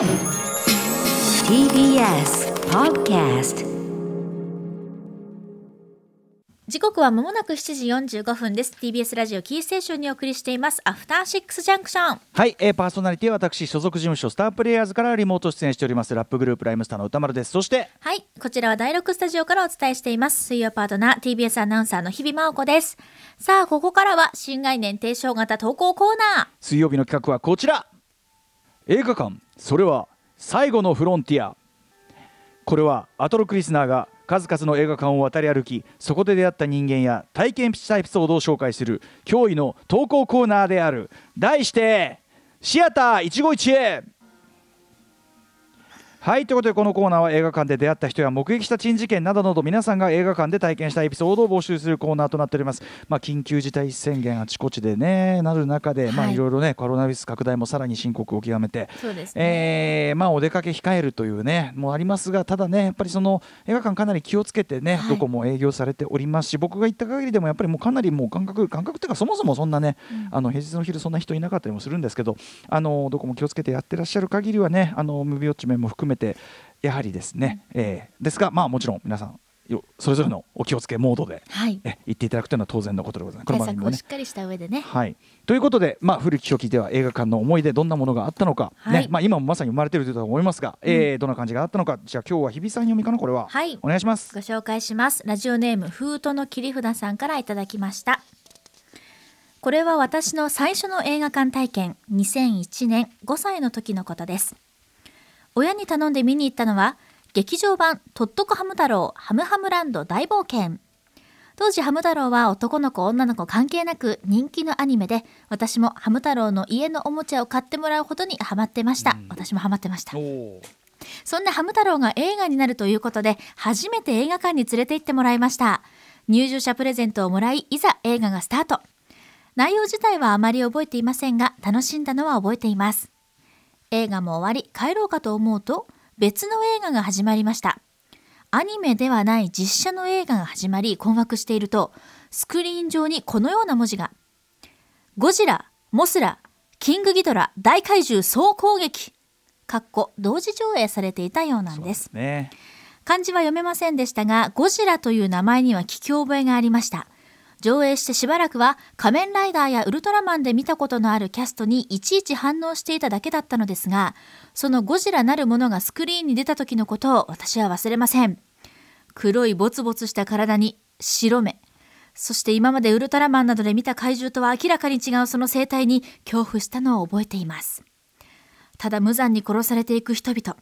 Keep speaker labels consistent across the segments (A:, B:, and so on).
A: TBS Podcast
B: 時刻はまもなく7時45分です。TBS ラジオキーステーションにお送りしています。アフターシックスジャンクション
C: はい、えー、パーソナリティは私所属事務所スタープレイヤーズからリモート出演しております。ラップグループライムスターの歌丸です。そして
B: はいこちらは第6スタジオからお伝えしています。水曜パートナー TBS アナウンサーの日々真央子です。さあここからは新概念提唱型投稿コーナー。
C: 水曜日の企画はこちら映画館。それは最後のフロンティア。これはアトロクリスナーが数々の映画館を渡り歩きそこで出会った人間や体験したエピソードを紹介する驚異の投稿コーナーである。題してシアター一期一会。はいということでこのコーナーは映画館で出会った人や目撃した珍事件などなど皆さんが映画館で体験したエピソードを募集するコーナーとなっております、まあ、緊急事態宣言あちこちでねなる中で、ま
B: い
C: いろいろねコロナウイルス拡大もさらに深刻を極めて
B: そうですね、
C: えーまあ、お出かけ控えるというねもありますがただねやっぱりその映画館かなり気をつけてね、
B: はい。
C: どこも営業されております。し僕が行った限りでもやっぱりもうかなりもう感覚感覚っていうかそもそもそんなね、あの平日の昼そんな人いなかったりもするんですけどあのどこも気をつけてやってらっしゃる限りはねあのムービーウォッチメンも含めてやはりですね、えーですがまあもちろん皆さんよそれぞれのお気をつけモードで、
B: はい。
C: え言っていただくというのは当然のことでございます。この
B: 対
C: 番組もね。
B: 策をしっかりした上でね。
C: はい、ということで、まあ、古き初期では映画館の思い出どんなものがあったのか、
B: はい。
C: ね。まあ、今もまさに生まれていると思いますが、えーどんな感じがあったのか。じゃあ今日は日比さん読みかなこれは、
B: はい。
C: お願いします。
B: ご紹介します。ラジオネーム封筒の切り札さんからいただきました。これは私の最初の映画館体験2001年5歳の時のことです親に頼んで見に行ったのは劇場版とっとこハム太郎ハムハムランド大冒険当時ハム太郎は男の子女の子関係なく人気のアニメで私もハム太郎の家のおもちゃを買ってもらうほどにハマってました、私もハマってました
C: お
B: そんなハム太郎が映画になるということで、初めて映画館に連れて行ってもらいました。入場者プレゼントをもらい、いざ映画がスタート。内容自体はあまり覚えていませんが、楽しんだのは覚えています。映画も終わり、帰ろうかと思うと、別の映画が始まりました。アニメではない実写の映画が始まり、困惑していると、スクリーン上にこのような文字が。ゴジラ、モスラ、キングギドラ、大怪獣総攻撃。かっこ同時上映されていたようなんです。
C: ね
B: 漢字は読めませんでしたが、ゴジラという名前には聞き覚えがありました。上映してしばらくは仮面ライダーやウルトラマンで見たことのあるキャストにいちいち反応していただけだったのですが、そのゴジラなるものがスクリーンに出た時のことを私は忘れません。黒いボツボツした体に白目。そして今までウルトラマンなどで見た怪獣とは明らかに違うその生態に恐怖したのを覚えています。ただ無残に殺されていく人々。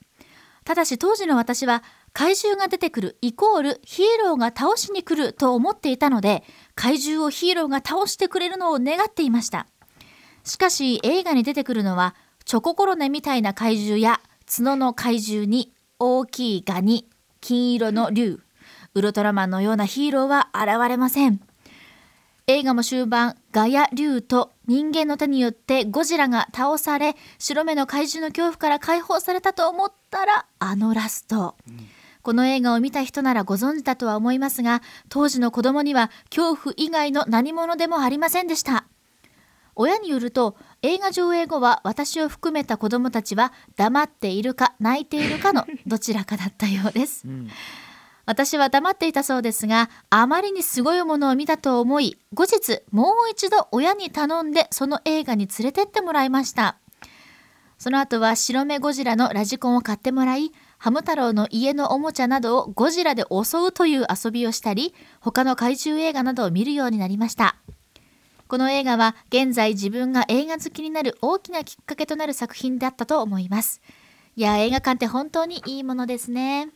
B: ただし当時の私は怪獣が出てくるイコールヒーローが倒しに来ると思っていたので怪獣をヒーローが倒してくれるのを願っていました。しかし映画に出てくるのはチョココロネみたいな怪獣や角の怪獣に大きいガニ、金色の竜、ウルトラマンのようなヒーローは現れません。映画も終盤ガヤ竜と人間の手によってゴジラが倒され白目の怪獣の恐怖から解放されたと思ったらあのラスト、この映画を見た人ならご存知だとは思いますが当時の子供には恐怖以外の何者でもありませんでした。親によると映画上映後は私を含めた子供たちは黙っているか泣いているかの どちらかだったようです、私は黙っていたそうですがあまりにすごいものを見たと思い後日もう一度親に頼んでその映画に連れてってもらいました。その後は白目ゴジラのラジコンを買ってもらいハム太郎の家のおもちゃなどをゴジラで襲うという遊びをしたり他の怪獣映画などを見るようになりました。この映画は現在自分が映画好きになる大きなきっかけとなる作品だったと思います。いや映画館って本当にいいものですね。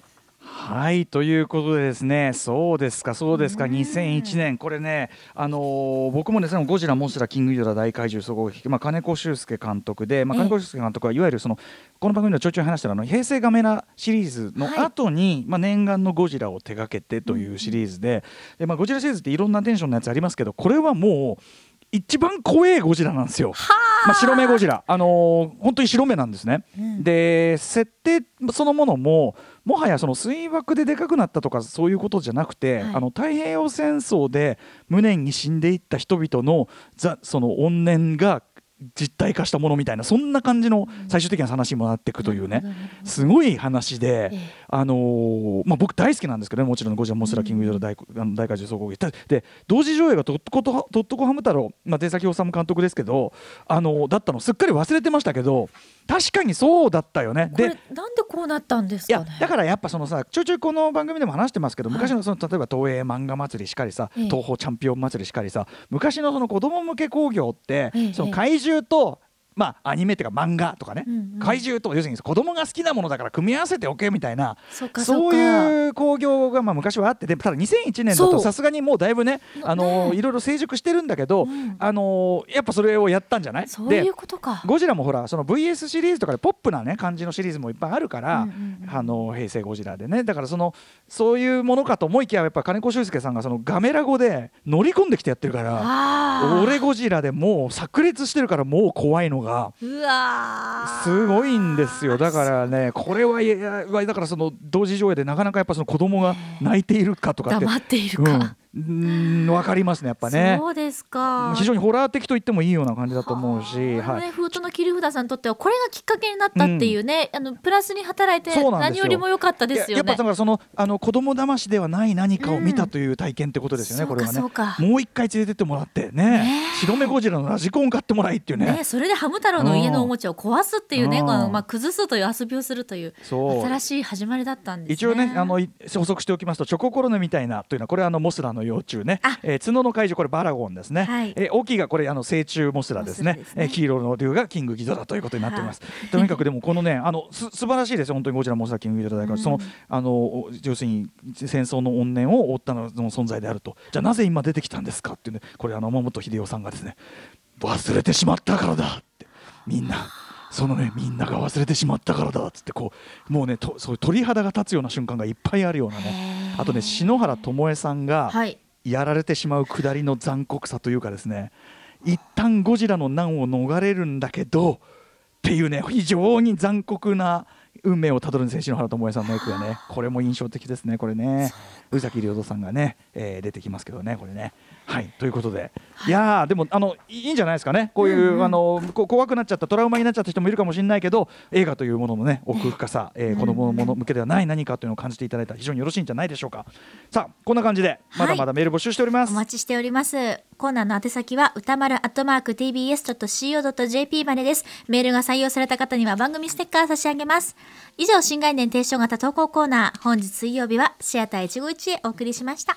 C: はいということでですねそうですかそうですか。2001年。これねあのー僕もですねゴジラモンスターキングギドラ大怪獣総合劇まあ金子修介監督でまあ
B: ええ。
C: 金子修介監督はいわゆるそのこの番組ではちょいちょい話したあの平成ガメラシリーズの後に、まあ念願のゴジラを手掛けてというシリーズで,、でまあゴジラシリーズっていろんなテンションのやつありますけどこれはもう一番怖いゴジラなんですよ。まあ、白目ゴジラ、あのー本当に白目なんですね。で設定そのものももはやその水爆ででかくなったとかそういうことじゃなくて、
B: はい。
C: あの太平洋戦争で無念に死んでいった人々のざその怨念が実体化したものみたいなそんな感じの最終的な話にもなっていくというね、すごい話で、
B: ええ。
C: あのーまあ、僕大好きなんですけどねもちろんゴジラモスラキング・ギドラ大あの大怪獣総合劇で同時上映がとっこととっとこハム太郎、まあ、出崎治監督ですけど、あのーだったのすっかり忘れてましたけど確かにそうだったよね。
B: これなんでこうなったんです
C: いや
B: かね
C: だからやっぱそのさちょいちょいこの番組でも話してますけど、
B: はい。
C: 昔のその例えば東映漫画祭りしかりさ、
B: ええ。
C: 東宝チャンピオン祭りしかりさ昔のその子供向け興行って、
B: ええ。
C: その怪獣とまあアニメっていうか漫画とかね、
B: うんうん。
C: 怪獣と要するに子供が好きなものだから組み合わせておけみたいな。
B: そう
C: いう興行がまあ昔はあって。でただ2001年だとさすがにもうだいぶねあの
B: ね
C: いろいろ成熟してるんだけど、
B: うん。
C: あのやっぱそれをやったんじゃない？
B: そう
C: で
B: いうことか。
C: ゴジラもほらその VS シリーズとかでポップなね感じのシリーズもいっぱいあるから、
B: うんうんうん。
C: あの平成ゴジラでね。だからそのそういうものかと思いきややっぱ金子修介さんがそのガメラ語で乗り込んできてやってるから俺ゴジラでもう炸裂してるからもう怖いのが
B: うわー。
C: すごいんですよ。だからねこれはいやだからその同時上映でなかなかやっぱその子供が泣いているかとかって。
B: 黙っているか、
C: うんうん分かりますねやっぱね。
B: そうですか。
C: 非常にホラー的と言ってもいいような感じだと思うし、
B: は
C: はい。
B: ね、封筒の切り札さんにとってはこれがきっかけになったっていうね、あのプラスに働いて何よりも良かったですよね。
C: ややっぱだ。からそのあの子供騙しではない何かを見たという体験ってことですよね、
B: うん。
C: これはね。もう一回連れてってもらってね
B: ね
C: 白目ゴジラのラジコン買ってもらいっていうね。
B: ね、それでハム太郎の家のおもちゃを壊すっていうね、
C: うん。
B: このまあ、崩すという遊びをするという
C: そう。
B: 新しい始まりだったんですね。
C: 一応ねあのい補足しておきますとチョココロネみたいなというのはこれはあのモスラの幼虫ね。
B: あ、
C: えー角の怪獣これバラゴンですね、
B: はい。
C: えー大きいがこれあの成虫モスラですね。
B: ですね。
C: えー黄色の竜がキングギドラということになっております、とにかくでもこのねあのす素晴らしいですよ。本当にゴジラモスラキングギドラ大から、そのあのお要するに戦争の怨念を負ったのの存在であると。じゃあなぜ今出てきたんですかっていうねこれあの山本秀夫さんがですね忘れてしまったからだって。みんなそのねみんなが忘れてしまったからだっつってこうもうねとそういう鳥肌が立つような瞬間がいっぱいあるようなねあとね篠原ともえさんが
B: はい。
C: やられてしまうくだりの残酷さというかですね一旦ゴジラの難を逃れるんだけどっていうね非常に残酷な運命をたどるんですね篠原ともえさんの役がねこれも印象的ですねこれね。宇崎亮人さんがね、えー出てきますけどねこれね。はい。ということで、い、やーでもあのいいんじゃないですかね。こういう、あのこ怖くなっちゃったトラウマになっちゃった人もいるかもしれないけど映画というもののね奥深さ、えー子供のもの向けではない何かというのを感じていただいたら非常によろしいんじゃないでしょうか。さあこんな感じでまだまだメール募集しております、
B: お待ちしております。コーナーの宛先は歌丸アットマーク tbs.co.jp までです。メールが採用された方には番組ステッカー差し上げます。以上、新概念提唱型投稿コーナー。本日水曜日はシアター151へお送りしました。